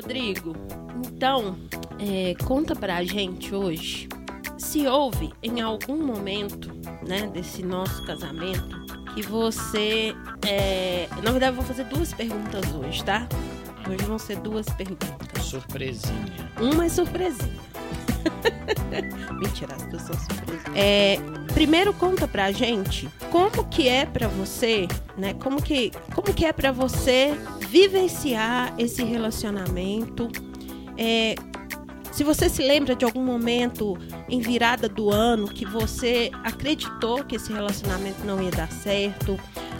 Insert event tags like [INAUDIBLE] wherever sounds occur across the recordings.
Rodrigo, então, é, conta pra gente hoje se houve em algum momento, né, desse nosso casamento, que você. É... Na verdade, eu vou fazer duas perguntas hoje, tá? Hoje vão ser duas perguntas. Surpresinha. Uma é surpresinha. [LAUGHS] Mentira, as pessoas surpresas. É, primeiro conta pra gente como que é pra você, né? Como que, como que é pra você vivenciar esse relacionamento. É, se você se lembra de algum momento em virada do ano que você acreditou que esse relacionamento não ia dar certo,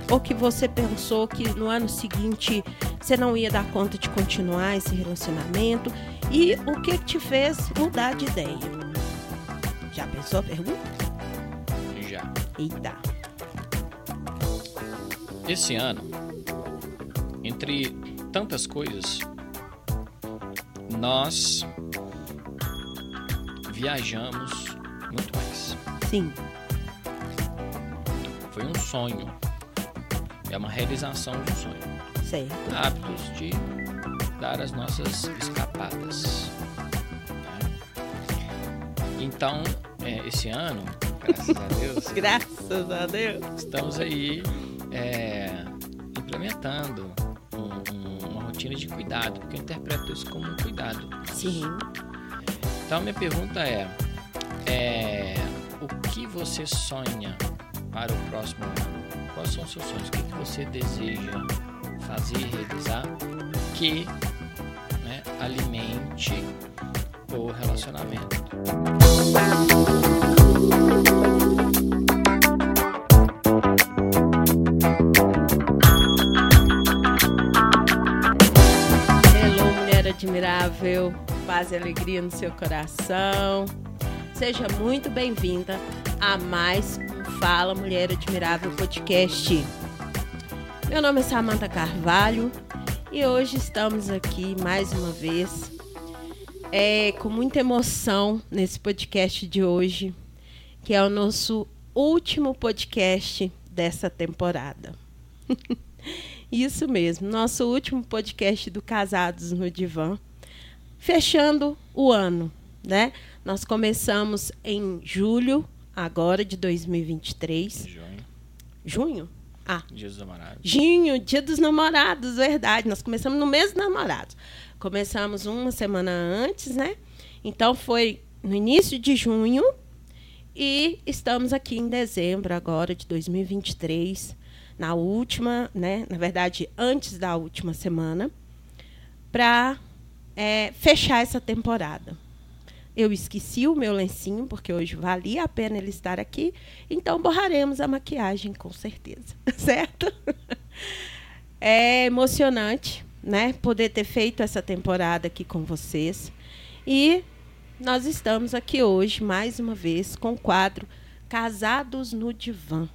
ou que você pensou que no ano seguinte você não ia dar conta de continuar esse relacionamento, e o que te fez mudar de ideia? Já pensou a pergunta? Já. Eita. Esse ano, entre tantas coisas, nós viajamos muito mais. Sim. Foi um sonho. É uma realização de um sonho. Certo. Hábitos de dar as nossas escapadas. né? Então, é, esse ano, graças a Deus, [LAUGHS] Graças a Deus. estamos aí é, implementando rotina de cuidado, porque eu interpreto isso como um cuidado. Sim. Então, minha pergunta é, é, o que você sonha para o próximo ano? Quais são os seus sonhos? O que, que você deseja fazer, realizar que né, alimente o relacionamento? Admirável, paz e alegria no seu coração. Seja muito bem-vinda a mais um Fala Mulher Admirável podcast. Meu nome é Samantha Carvalho e hoje estamos aqui mais uma vez é, com muita emoção nesse podcast de hoje, que é o nosso último podcast dessa temporada. [LAUGHS] Isso mesmo, nosso último podcast do Casados no Divã, fechando o ano, né? Nós começamos em julho, agora de 2023. Junho, Junho? Ah, Dia dos Namorados. junho, dia dos namorados, verdade. Nós começamos no mês dos namorados. Começamos uma semana antes, né? Então foi no início de junho e estamos aqui em dezembro agora de 2023, na última, né? Na verdade, antes da última semana, para fechar essa temporada. Eu esqueci o meu lencinho, porque hoje valia a pena ele estar aqui. Então, borraremos a maquiagem, com certeza. [LAUGHS] Certo? É emocionante, né? Poder ter feito essa temporada aqui com vocês. E nós estamos aqui hoje, mais uma vez, com o quadro Casados no Divã.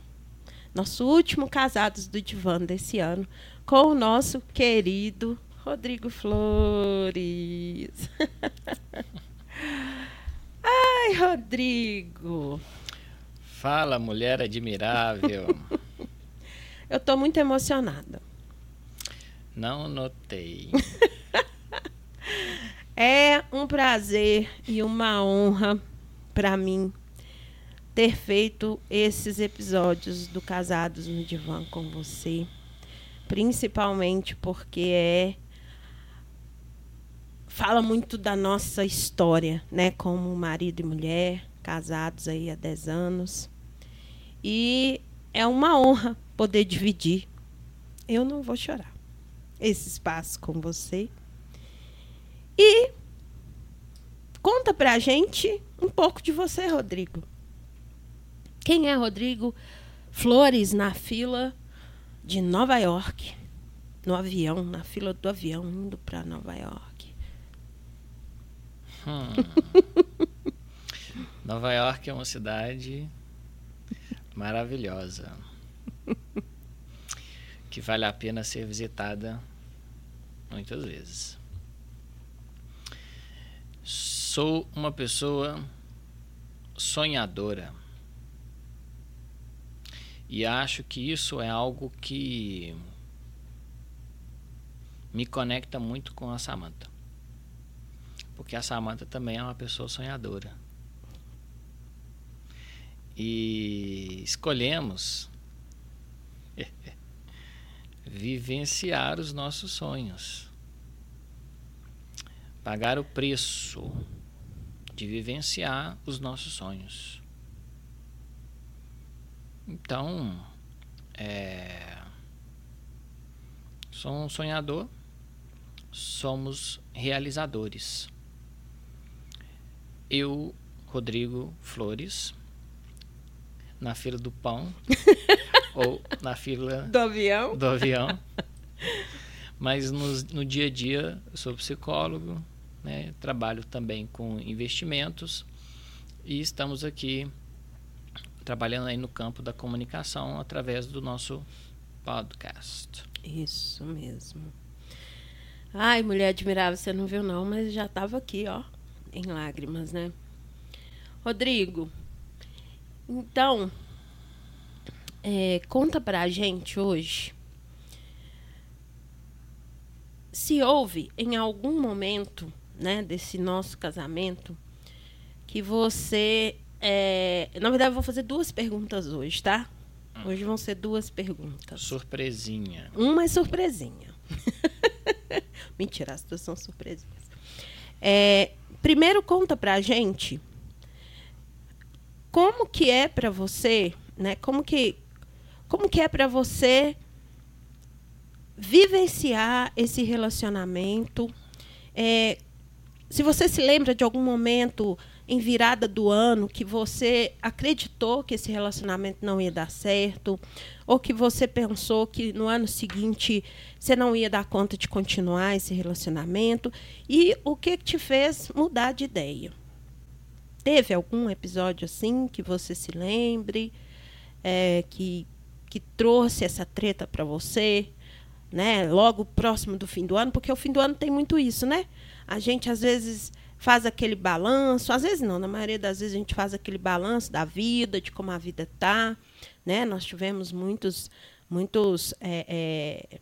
Nosso último Casados do Divã desse ano, com o nosso querido Rodrigo Flores. [LAUGHS] Ai, Rodrigo. Fala, mulher admirável. [LAUGHS] Eu tô muito emocionada. Não notei. [LAUGHS] É um prazer e uma honra para mim ter feito esses episódios do Casados no Divã com você, principalmente porque é fala muito da nossa história, né, como marido e mulher, casados aí há 10 anos. E é uma honra poder dividir. Eu não vou chorar. Esse espaço com você. E conta pra gente um pouco de você, Rodrigo. Quem é Rodrigo Flores na fila de Nova York? No avião, na fila do avião, indo pra Nova York. Hum. [LAUGHS] Nova York é uma cidade maravilhosa que vale a pena ser visitada muitas vezes. Sou uma pessoa sonhadora e acho que isso é algo que me conecta muito com a Samantha. porque a Samantha também é uma pessoa sonhadora. E escolhemos [LAUGHS] vivenciar os nossos sonhos. Pagar o preço de vivenciar os nossos sonhos. Então, é, sou um sonhador, somos realizadores. Eu, Rodrigo Flores, na fila do pão [LAUGHS] ou na fila do avião. Do avião. Mas no, no dia a dia sou psicólogo, né? trabalho também com investimentos e estamos aqui trabalhando aí no campo da comunicação através do nosso podcast. Isso mesmo. Ai, mulher admirável, você não viu não, mas já estava aqui, ó, em lágrimas, né? Rodrigo, então, é, conta pra gente hoje se houve em algum momento, né, desse nosso casamento, que você é, na verdade, eu vou fazer duas perguntas hoje, tá? Hum. Hoje vão ser duas perguntas. Surpresinha. Uma é surpresinha. [LAUGHS] Mentira, as duas são surpresinhas. É, primeiro, conta pra gente como que é para você, né? Como que, como que é para você vivenciar esse relacionamento? É, se você se lembra de algum momento em virada do ano que você acreditou que esse relacionamento não ia dar certo, ou que você pensou que no ano seguinte você não ia dar conta de continuar esse relacionamento, e o que te fez mudar de ideia? Teve algum episódio assim que você se lembre, é, que, que trouxe essa treta para você, né? Logo próximo do fim do ano, porque o fim do ano tem muito isso, né? A gente às vezes faz aquele balanço, às vezes não, na maioria das vezes a gente faz aquele balanço da vida, de como a vida tá, né? Nós tivemos muitos, muitos, é, é,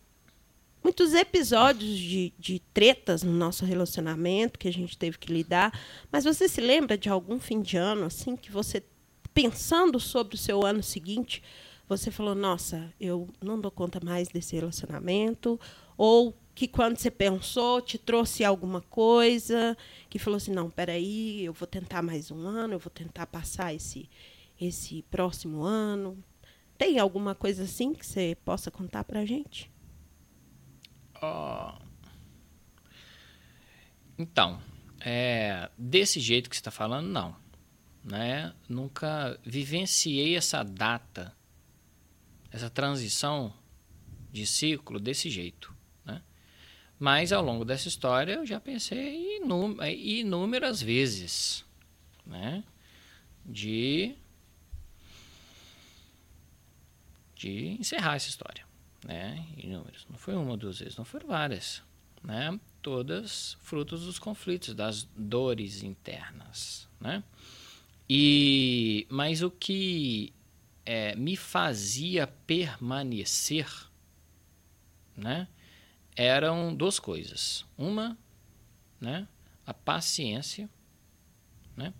muitos episódios de, de tretas no nosso relacionamento que a gente teve que lidar. Mas você se lembra de algum fim de ano assim que você pensando sobre o seu ano seguinte, você falou: "Nossa, eu não dou conta mais desse relacionamento", ou que quando você pensou te trouxe alguma coisa que falou assim não peraí eu vou tentar mais um ano eu vou tentar passar esse esse próximo ano. Tem alguma coisa assim que você possa contar para gente? Oh. então é, desse jeito que você está falando não né? Nunca vivenciei essa data essa transição de ciclo desse jeito mas ao longo dessa história eu já pensei inúmeras vezes, né? De, de encerrar essa história, né? Inúmeras. Não foi uma duas vezes, não foram várias, né? Todas frutos dos conflitos, das dores internas, né? E, mas o que é, me fazia permanecer, né? Eram duas coisas. Uma, né, a paciência, né?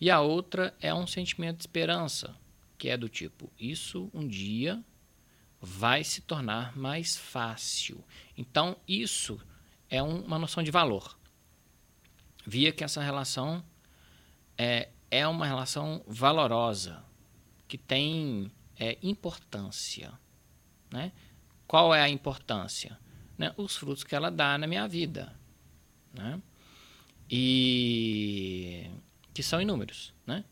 E a outra é um sentimento de esperança, que é do tipo, isso um dia vai se tornar mais fácil. Então, isso é um, uma noção de valor. Via que essa relação é, é uma relação valorosa, que tem é, importância. Né? Qual é a importância? Né, os frutos que ela dá na minha vida. Né? E que são inúmeros. Né?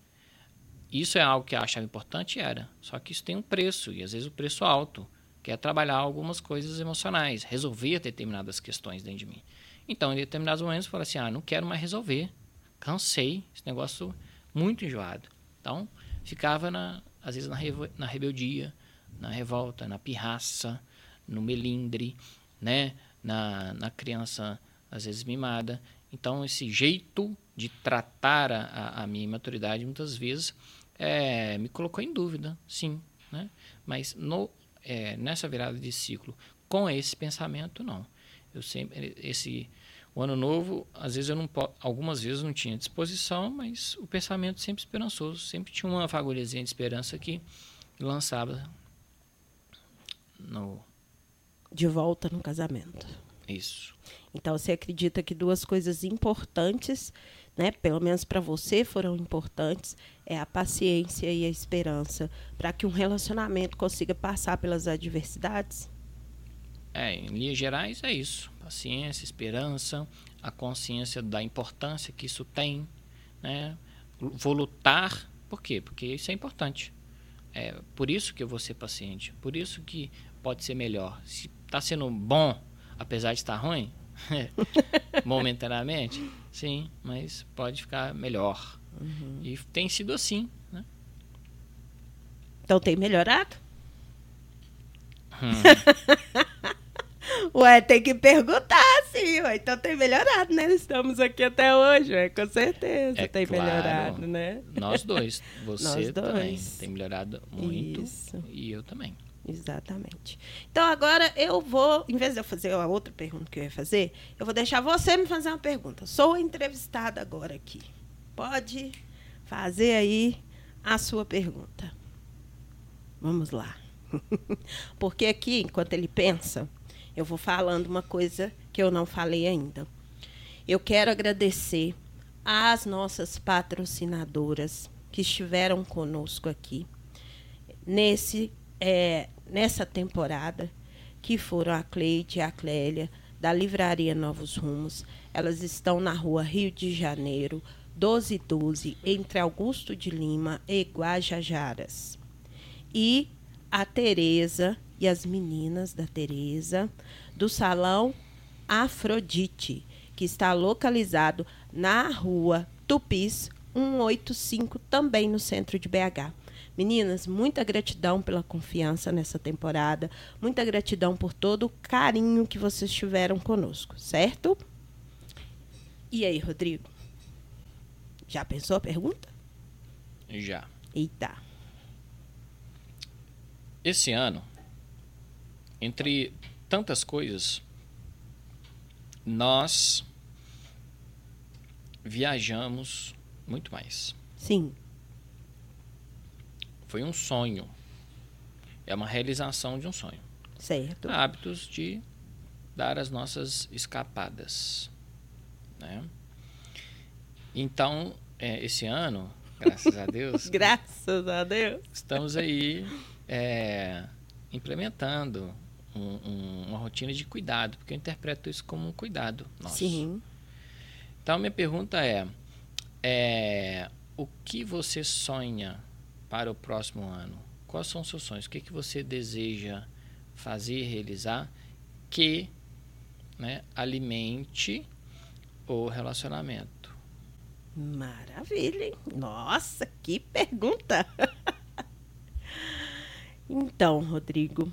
Isso é algo que eu achava importante, era. Só que isso tem um preço, e às vezes o um preço alto, que é trabalhar algumas coisas emocionais, resolver determinadas questões dentro de mim. Então, em determinados momentos, eu falei assim: ah, não quero mais resolver. Cansei, esse negócio muito enjoado. Então, ficava, na, às vezes, na, na rebeldia, na revolta, na pirraça, no melindre, né? Na, na criança, às vezes, mimada. Então, esse jeito de tratar a, a minha imaturidade, muitas vezes, é, me colocou em dúvida, sim. Né? Mas no, é, nessa virada de ciclo, com esse pensamento, não. Eu sempre, esse, O ano novo, às vezes eu não algumas vezes não tinha disposição, mas o pensamento sempre esperançoso, sempre tinha uma fagulhazinha de esperança que lançava no de volta no casamento. Isso. Então você acredita que duas coisas importantes, né, pelo menos para você foram importantes, é a paciência e a esperança para que um relacionamento consiga passar pelas adversidades? É, em linhas gerais é isso. Paciência, esperança, a consciência da importância que isso tem, né? Vou lutar, por quê? Porque isso é importante. É por isso que eu vou ser paciente, por isso que pode ser melhor. Se está sendo bom, apesar de estar ruim, [LAUGHS] momentaneamente, sim, mas pode ficar melhor. Uhum. E tem sido assim, né? Então tem melhorado? Hum. [LAUGHS] Ué, tem que perguntar, sim. Ué. Então tem melhorado, né? Estamos aqui até hoje, ué, com certeza é tem claro, melhorado, né? Nós dois. [LAUGHS] Você nós dois. também tem melhorado muito. Isso. E eu também. Exatamente. Então agora eu vou, em vez de eu fazer a outra pergunta que eu ia fazer, eu vou deixar você me fazer uma pergunta. Sou entrevistada agora aqui. Pode fazer aí a sua pergunta. Vamos lá. [LAUGHS] Porque aqui, enquanto ele pensa, eu vou falando uma coisa que eu não falei ainda. Eu quero agradecer às nossas patrocinadoras que estiveram conosco aqui nesse é, nessa temporada, que foram a Cleide e a Clélia, da Livraria Novos Rumos. Elas estão na rua Rio de Janeiro, 1212, entre Augusto de Lima e Guajajaras. E a Tereza e as meninas da Tereza, do Salão Afrodite, que está localizado na rua Tupis 185, também no centro de BH. Meninas, muita gratidão pela confiança nessa temporada, muita gratidão por todo o carinho que vocês tiveram conosco, certo? E aí, Rodrigo? Já pensou a pergunta? Já. Eita. Esse ano, entre tantas coisas, nós viajamos muito mais. Sim. Foi um sonho. É uma realização de um sonho. Certo. Hábitos de dar as nossas escapadas. Né? Então, é, esse ano, graças a Deus. [LAUGHS] graças a Deus. Estamos aí é, implementando um, um, uma rotina de cuidado, porque eu interpreto isso como um cuidado nosso. Sim. Então, minha pergunta é, é o que você sonha para o próximo ano? Quais são os seus sonhos? O que, que você deseja fazer, realizar que né, alimente o relacionamento? Maravilha, hein? Nossa, que pergunta! [LAUGHS] então, Rodrigo,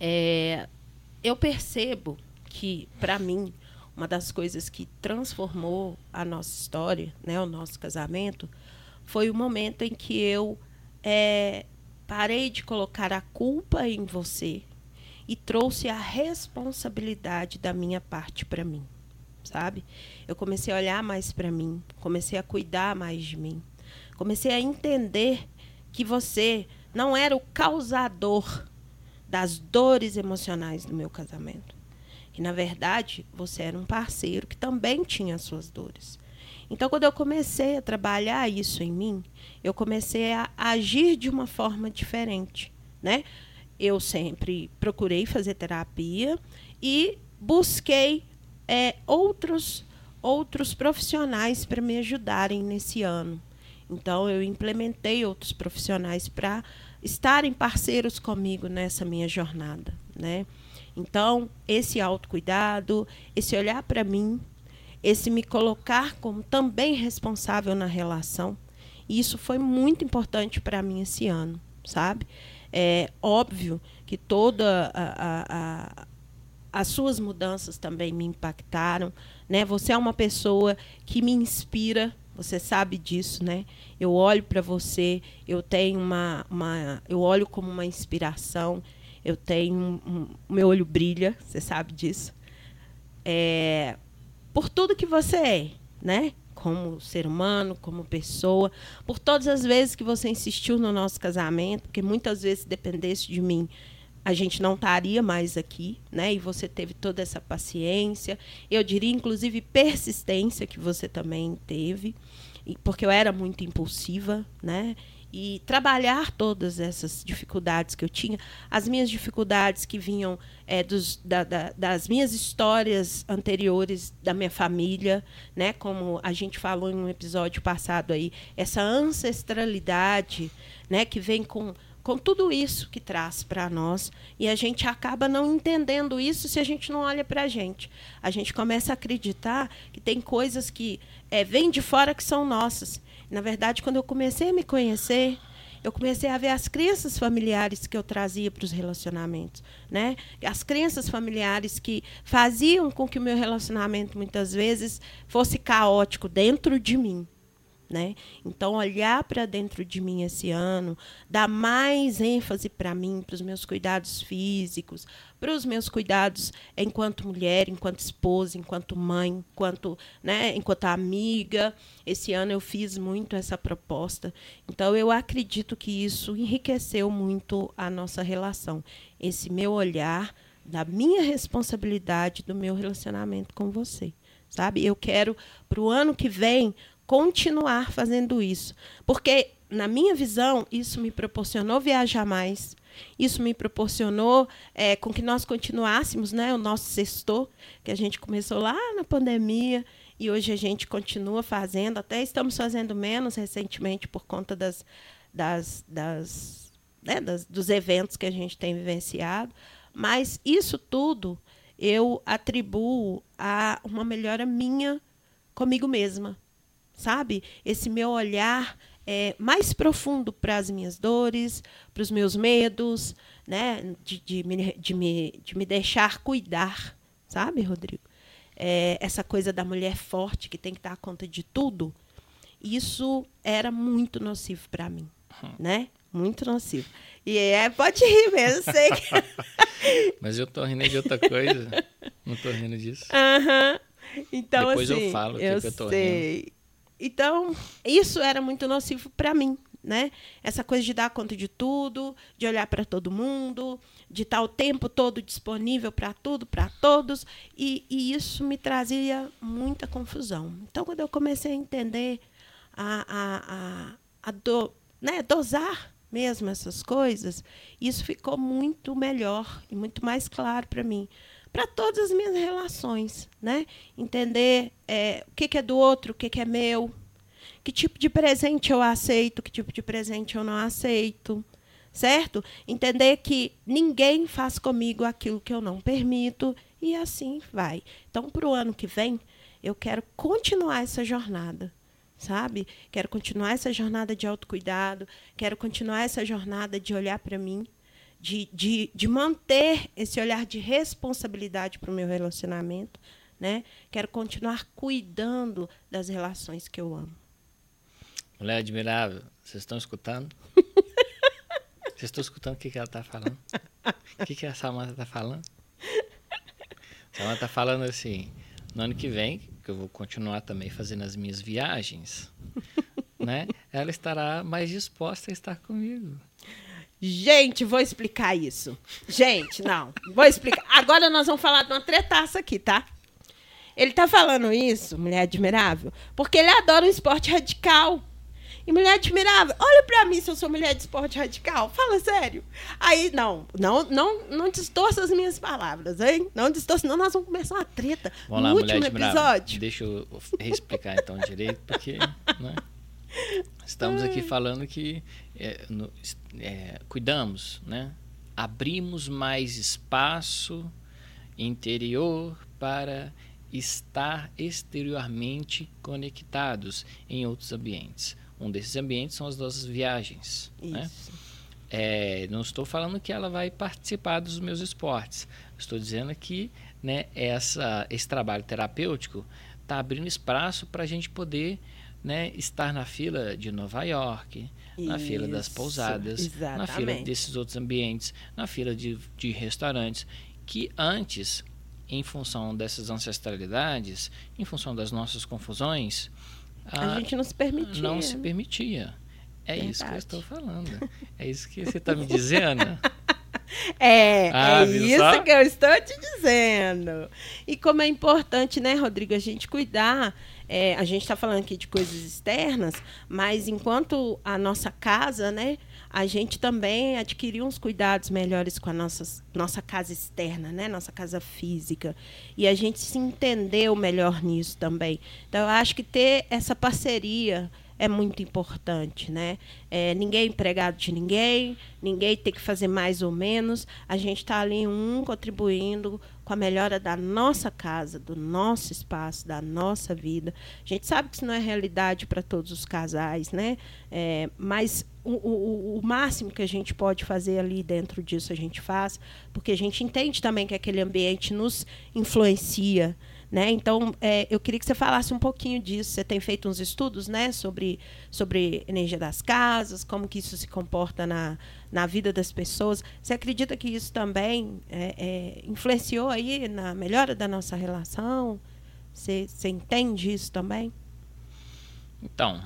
é, eu percebo que, para mim, uma das coisas que transformou a nossa história, né, o nosso casamento, foi o momento em que eu é, parei de colocar a culpa em você e trouxe a responsabilidade da minha parte para mim, sabe? Eu comecei a olhar mais para mim, comecei a cuidar mais de mim, comecei a entender que você não era o causador das dores emocionais do meu casamento. Que na verdade você era um parceiro que também tinha suas dores. Então, quando eu comecei a trabalhar isso em mim, eu comecei a agir de uma forma diferente, né? Eu sempre procurei fazer terapia e busquei é, outros outros profissionais para me ajudarem nesse ano. Então, eu implementei outros profissionais para estarem parceiros comigo nessa minha jornada, né? Então, esse autocuidado, esse olhar para mim, esse me colocar como também responsável na relação. E isso foi muito importante para mim esse ano, sabe? É óbvio que toda a, a, a, as suas mudanças também me impactaram, né? Você é uma pessoa que me inspira, você sabe disso, né? Eu olho para você, eu tenho uma, uma, eu olho como uma inspiração, eu tenho um, um, meu olho brilha, você sabe disso. é, por tudo que você é, né? Como ser humano, como pessoa, por todas as vezes que você insistiu no nosso casamento, porque muitas vezes dependesse de mim, a gente não estaria mais aqui, né? E você teve toda essa paciência, eu diria inclusive persistência que você também teve, porque eu era muito impulsiva, né? E trabalhar todas essas dificuldades que eu tinha, as minhas dificuldades que vinham é, dos, da, da, das minhas histórias anteriores da minha família, né? Como a gente falou em um episódio passado aí, essa ancestralidade, né? Que vem com com tudo isso que traz para nós e a gente acaba não entendendo isso se a gente não olha para a gente. A gente começa a acreditar que tem coisas que é, vêm de fora que são nossas na verdade, quando eu comecei a me conhecer, eu comecei a ver as crenças familiares que eu trazia para os relacionamentos, né? As crenças familiares que faziam com que o meu relacionamento muitas vezes fosse caótico dentro de mim, né? Então, olhar para dentro de mim esse ano, dar mais ênfase para mim, para os meus cuidados físicos, para os meus cuidados enquanto mulher, enquanto esposa, enquanto mãe, enquanto, né, enquanto amiga. Esse ano eu fiz muito essa proposta. Então, eu acredito que isso enriqueceu muito a nossa relação. Esse meu olhar da minha responsabilidade do meu relacionamento com você sabe? Eu quero para o ano que vem continuar fazendo isso. Porque, na minha visão, isso me proporcionou viajar mais, isso me proporcionou é, com que nós continuássemos né, o nosso sextor, que a gente começou lá na pandemia e hoje a gente continua fazendo, até estamos fazendo menos recentemente por conta das, das, das, né, das dos eventos que a gente tem vivenciado. Mas isso tudo eu atribuo a uma melhora minha comigo mesma sabe? Esse meu olhar é, mais profundo para as minhas dores, para os meus medos, né? De, de, me, de, me, de me deixar cuidar, sabe, Rodrigo? É, essa coisa da mulher forte que tem que dar conta de tudo, isso era muito nocivo para mim, hum. né? Muito nocivo. E é, pode rir mesmo, sei. Que... [LAUGHS] Mas eu tô rindo de outra coisa. Não tô rindo disso. Aham. Uhum. Então, Depois assim, eu falo eu que eu tô sei. rindo. Então, isso era muito nocivo para mim, né? Essa coisa de dar conta de tudo, de olhar para todo mundo, de estar o tempo todo disponível para tudo, para todos, e, e, isso me trazia muita confusão. Então, quando eu comecei a entender a, a, a, a do, né, dosar mesmo essas coisas, isso ficou muito melhor e muito mais claro para mim para todas as minhas relações, né? Entender é, o que, que, é do outro, o que, que é meu, que tipo de presente eu aceito, que tipo de presente eu não aceito, certo? Entender que ninguém faz comigo aquilo que eu não permito e assim vai. Então, para o ano que vem, eu quero continuar essa jornada, sabe? Quero continuar essa jornada de autocuidado, quero continuar essa jornada de olhar para mim de, de, de manter esse olhar de responsabilidade para o meu relacionamento. Né? Quero continuar cuidando das relações que eu amo. Mulher admirável, vocês estão escutando? [LAUGHS] vocês estão escutando o que, que ela está falando? O que, que a Samanta está falando? A Samanta está falando assim, no ano que vem, que eu vou continuar também fazendo as minhas viagens, né? Ela estará mais disposta a estar comigo. Gente, vou explicar isso. Gente, não. Vou explicar. Agora nós vamos falar de uma tretaça aqui, tá? Ele tá falando isso, mulher admirável, porque ele adora um esporte radical. E mulher admirável, olha pra mim se eu sou mulher de esporte radical. Fala sério. Aí, não, não, não, não distorça as minhas palavras, hein? Não distorça, senão nós vamos começar uma treta vamos no lá, último episódio. Deixa eu explicar então direito, porque. Né? Estamos aqui falando que é, no, é, cuidamos, né? abrimos mais espaço interior para estar exteriormente conectados em outros ambientes. Um desses ambientes são as nossas viagens. Né? É, não estou falando que ela vai participar dos meus esportes. Estou dizendo que né, essa, esse trabalho terapêutico está abrindo espaço para a gente poder né, estar na fila de Nova York, Isso, na fila das pousadas, exatamente. na fila desses outros ambientes, na fila de, de restaurantes, que antes em função dessas ancestralidades, em função das nossas confusões, a, a gente não se permitia. Não se permitia. É Verdade. isso que eu estou falando. É isso que você está me dizendo. [LAUGHS] É, ah, é isso só? que eu estou te dizendo. E como é importante, né, Rodrigo, a gente cuidar. É, a gente está falando aqui de coisas externas, mas enquanto a nossa casa, né, a gente também adquiriu uns cuidados melhores com a nossa, nossa casa externa, né? Nossa casa física. E a gente se entendeu melhor nisso também. Então, eu acho que ter essa parceria é muito importante, né? É, ninguém é empregado de ninguém, ninguém tem que fazer mais ou menos. A gente está ali um contribuindo com a melhora da nossa casa, do nosso espaço, da nossa vida. A gente sabe que isso não é realidade para todos os casais, né? É, mas o, o, o, máximo que a gente pode fazer ali dentro disso a gente faz, porque a gente entende também que aquele ambiente nos influencia. Né? Então, é, eu queria que você falasse um pouquinho disso. Você tem feito uns estudos né, sobre, sobre energia das casas, como que isso se comporta na, na vida das pessoas. Você acredita que isso também é, é, influenciou aí na melhora da nossa relação? Você, você entende isso também? Então,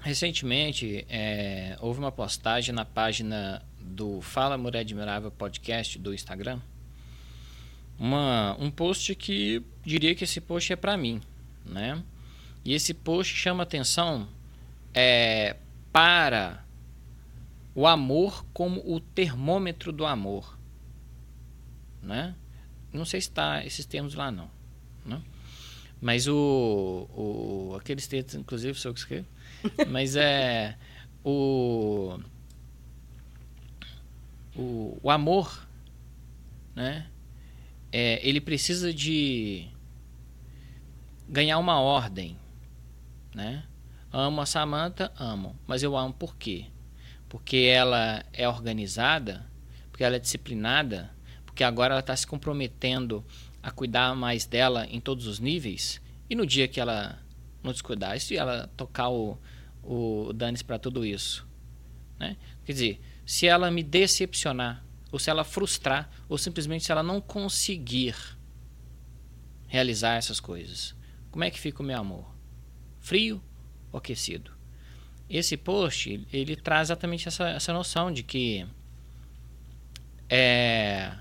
recentemente é, houve uma postagem na página do Fala Mulher Admirável podcast do Instagram uma, um post que diria que esse post é para mim, né? E esse post chama atenção é, para o amor como o termômetro do amor, né? Não sei se está esses termos lá não, né? Mas o, o aqueles textos, inclusive, sou eu que escrevo, [LAUGHS] mas é o, o, o amor, né? É, ele precisa de ganhar uma ordem, né? Amo a Samantha, amo, mas eu amo por quê? Porque ela é organizada, porque ela é disciplinada, porque agora ela está se comprometendo a cuidar mais dela em todos os níveis. E no dia que ela não descuidar, e se ela tocar o, o dane para tudo isso? Né? Quer dizer, se ela me decepcionar, ou se ela frustrar, ou simplesmente se ela não conseguir realizar essas coisas. Como é que fica o meu amor? Frio ou aquecido? Esse post ele traz exatamente essa, essa noção de que é,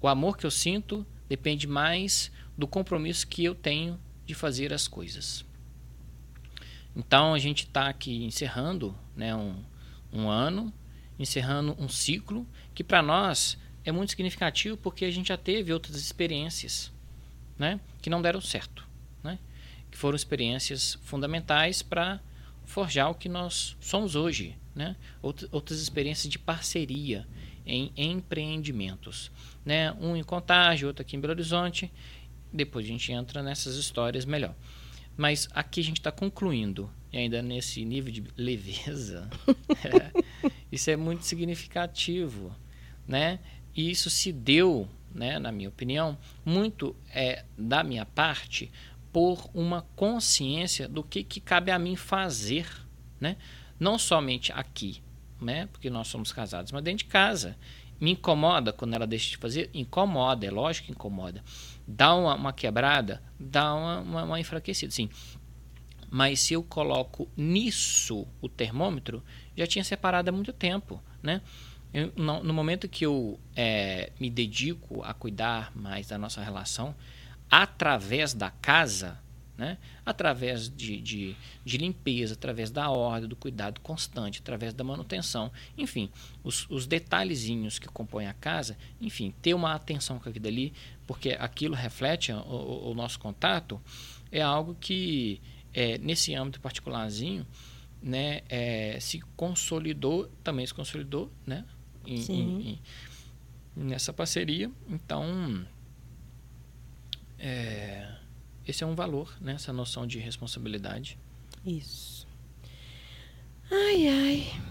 o amor que eu sinto depende mais do compromisso que eu tenho de fazer as coisas. Então a gente está aqui encerrando né, um, um ano, encerrando um ciclo que para nós é muito significativo porque a gente já teve outras experiências né, que não deram certo, né, que foram experiências fundamentais para forjar o que nós somos hoje, né, outras experiências de parceria em empreendimentos, né, um em Contagem, outro aqui em Belo Horizonte, depois a gente entra nessas histórias melhor. Mas aqui a gente está concluindo, e ainda nesse nível de leveza, [LAUGHS] [LAUGHS] é, isso é muito significativo né? E isso se deu, né, na minha opinião, muito é, da minha parte por uma consciência do que, que cabe a mim fazer, né? Não somente aqui, né? Porque nós somos casados, mas dentro de casa. Me incomoda quando ela deixa de fazer? Incomoda, é lógico que incomoda. Dá uma, uma quebrada, dá uma, uma, uma enfraquecida, sim. Mas se eu coloco nisso o termômetro, já tinha separado há muito tempo, né? Eu, no, no, momento que eu é, me dedico a cuidar mais da nossa relação, através da casa, né? através de, de, de, limpeza, através da ordem, do cuidado constante, através da manutenção, enfim, os, os detalhezinhos que compõem a casa, enfim, ter uma atenção com aquilo ali, porque aquilo reflete o, o, o nosso contato, é algo que, é, nesse âmbito particularzinho, né, é, se consolidou, também se consolidou, né, em, em, em, nessa parceria. Então, é, esse é um valor, né? essa noção de responsabilidade. Isso. Ai, ai.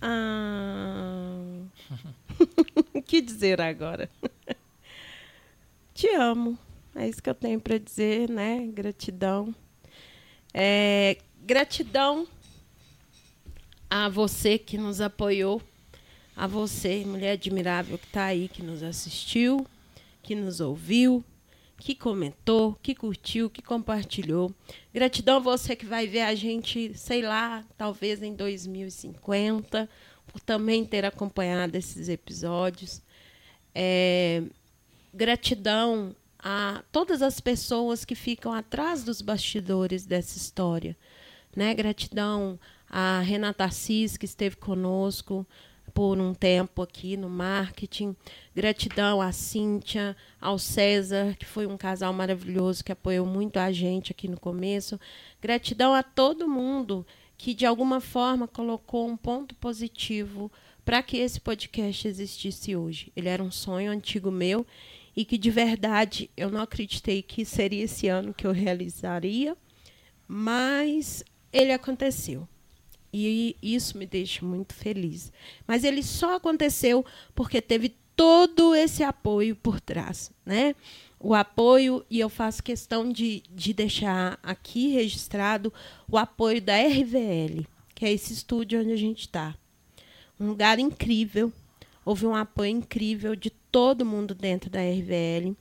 Ah. [LAUGHS] o que dizer agora? [LAUGHS] Te amo. É isso que eu tenho para dizer, né? Gratidão. É, gratidão a você que nos apoiou a você, mulher admirável que está aí, que nos assistiu, que nos ouviu, que comentou, que curtiu, que compartilhou. Gratidão a você que vai ver a gente, sei lá, talvez em 2050, por também ter acompanhado esses episódios. É, gratidão a todas as pessoas que ficam atrás dos bastidores dessa história. Né? Gratidão a Renata Assis, que esteve conosco por um tempo aqui no marketing. Gratidão à Cíntia, ao César, que foi um casal maravilhoso que apoiou muito a gente aqui no começo. Gratidão a todo mundo que, de alguma forma, colocou um ponto positivo para que esse podcast existisse hoje. Ele era um sonho antigo meu e que, de verdade, eu não acreditei que seria esse ano que eu realizaria, mas ele aconteceu. E isso me deixa muito feliz. Mas ele só aconteceu porque teve todo esse apoio por trás, né? O apoio, e eu faço questão de, de deixar aqui registrado o apoio da RVL, que é esse estúdio onde a gente está. Um lugar incrível. Houve um apoio incrível de todo mundo dentro da RVL,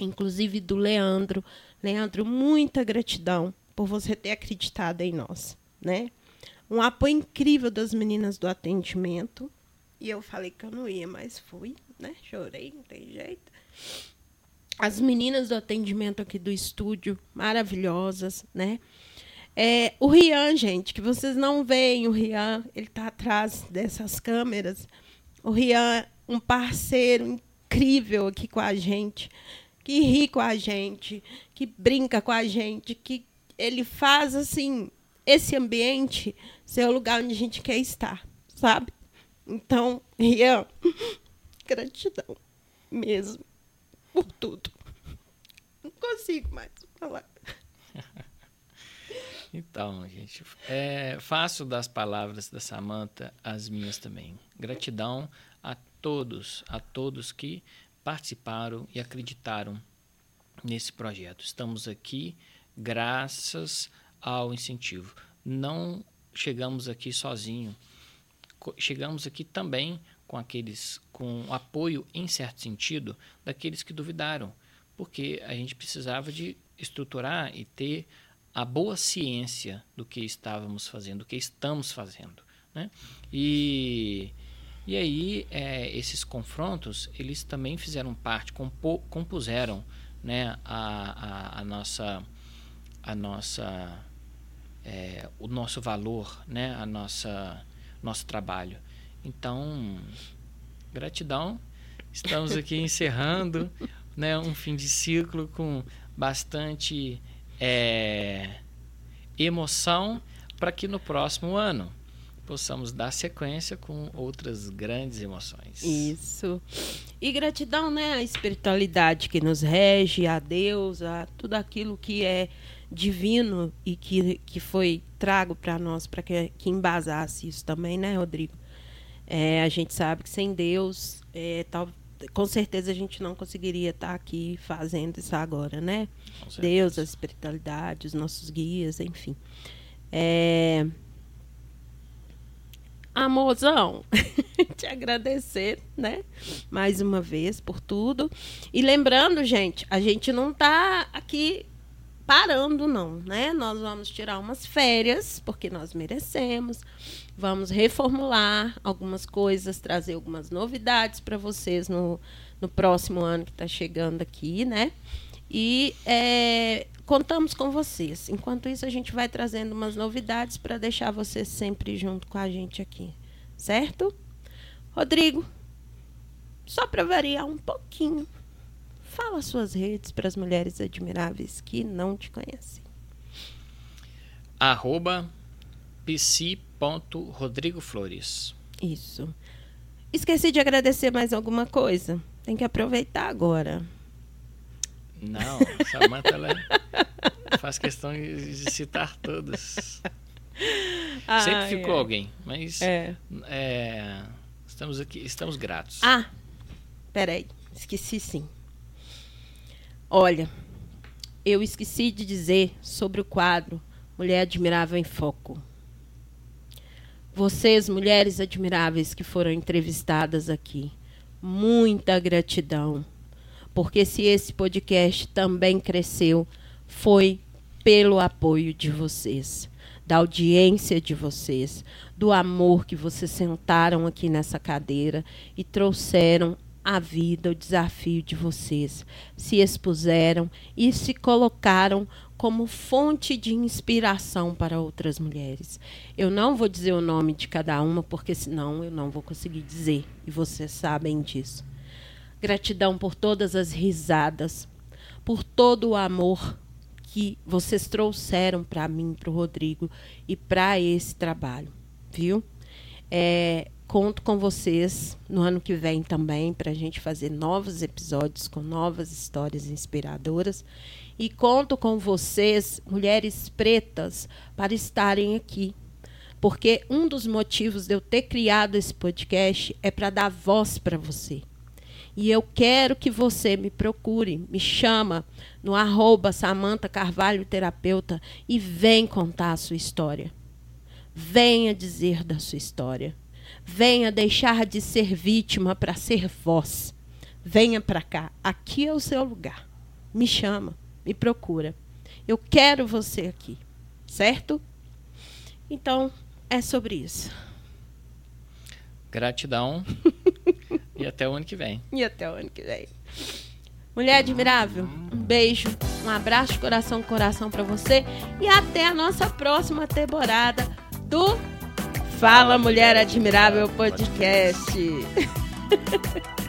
inclusive do Leandro. Leandro, muita gratidão por você ter acreditado em nós, né? um apoio incrível das meninas do atendimento. E eu falei que eu não ia, mas fui, né? Chorei, não tem jeito. As meninas do atendimento aqui do estúdio, maravilhosas, né? É, o Rian, gente, que vocês não veem, o Rian, ele tá atrás dessas câmeras. O Rian, um parceiro incrível aqui com a gente, que ri com a gente, que brinca com a gente, que ele faz assim esse ambiente ser o lugar onde a gente quer estar, sabe? Então, [LAUGHS] Rian, [LAUGHS] gratidão mesmo por tudo. Não consigo mais falar. [LAUGHS] Então, gente, é, faço das palavras da Samanta as minhas também. Gratidão todos, a todos que participaram e acreditaram nesse projeto. Estamos aqui graças ao incentivo. Não chegamos aqui sozinho. Chegamos aqui também com aqueles com apoio em certo sentido daqueles que duvidaram, porque a gente precisava de estruturar e ter a boa ciência do que estávamos fazendo, do que estamos fazendo, né? E e aí é, esses confrontos eles também fizeram parte, compo, compuseram, né, a, a, a nossa a nossa é, o nosso valor, né, a nossa nosso trabalho. Então, gratidão. Estamos aqui encerrando, [LAUGHS] né, um fim de ciclo com bastante é, emoção para que no próximo ano possamos dar sequência com outras grandes emoções. Isso. E gratidão, né, à espiritualidade que nos rege, a Deus, a tudo aquilo que é divino e que, que foi trago para nós, para que, que embasasse isso também, né, Rodrigo? É, a gente sabe que sem Deus, é, tal, com certeza a gente não conseguiria estar tá aqui fazendo isso agora, né? Deus, a espiritualidade, os nossos guias, enfim. É... Amorzão, [LAUGHS] te agradecer, né? Mais uma vez por tudo. E lembrando, gente, a gente não está aqui parando, não, né? Nós vamos tirar umas férias, porque nós merecemos. Vamos reformular algumas coisas, trazer algumas novidades para vocês no, no próximo ano que está chegando aqui, né? E é, contamos com vocês. Enquanto isso, a gente vai trazendo umas novidades para deixar vocês sempre junto com a gente aqui, certo? Rodrigo, só para variar um pouquinho, Fala suas redes para as mulheres admiráveis que não te conhecem. Arroba psi.rodrigoflores. Isso. Esqueci de agradecer mais alguma coisa? Tem que aproveitar agora. Não, Samanta ela faz questão de citar todas. Ai, Sempre ficou é. alguém, mas é. É, estamos aqui, estamos gratos. Ah, peraí, esqueci sim. Olha, eu esqueci de dizer sobre o quadro Mulher Admirável em Foco. Vocês, mulheres admiráveis que foram entrevistadas aqui, muita gratidão Porque se esse podcast também cresceu, foi pelo apoio de vocês, da audiência de vocês, do amor que vocês sentaram aqui nessa cadeira e trouxeram a vida, o desafio de vocês, se expuseram e se colocaram como fonte de inspiração para outras mulheres. Eu não vou dizer o nome de cada uma, porque senão eu não vou conseguir dizer, e vocês sabem disso. Gratidão por todas as risadas, por todo o amor que vocês trouxeram para mim, para o Rodrigo e para esse trabalho, viu? É, conto com vocês no ano que vem também para a gente fazer novos episódios com novas histórias inspiradoras. E conto com vocês, mulheres pretas, para estarem aqui. Porque um dos motivos de eu ter criado esse podcast é para dar voz para você. E eu quero que você me procure, me chama no arroba Samanta Carvalho Terapeuta e vem contar a sua história. Venha dizer da sua história. Venha deixar de ser vítima para ser voz. Venha para cá. Aqui é o seu lugar. Me chama, me procura. Eu quero você aqui. Certo? Então, é sobre isso. Gratidão. [LAUGHS] E até o ano que vem. E até o ano que vem. Mulher admirável, um beijo, um abraço, coração, coração para você e até a nossa próxima temporada do Fala Mulher Admirável Podcast. [LAUGHS]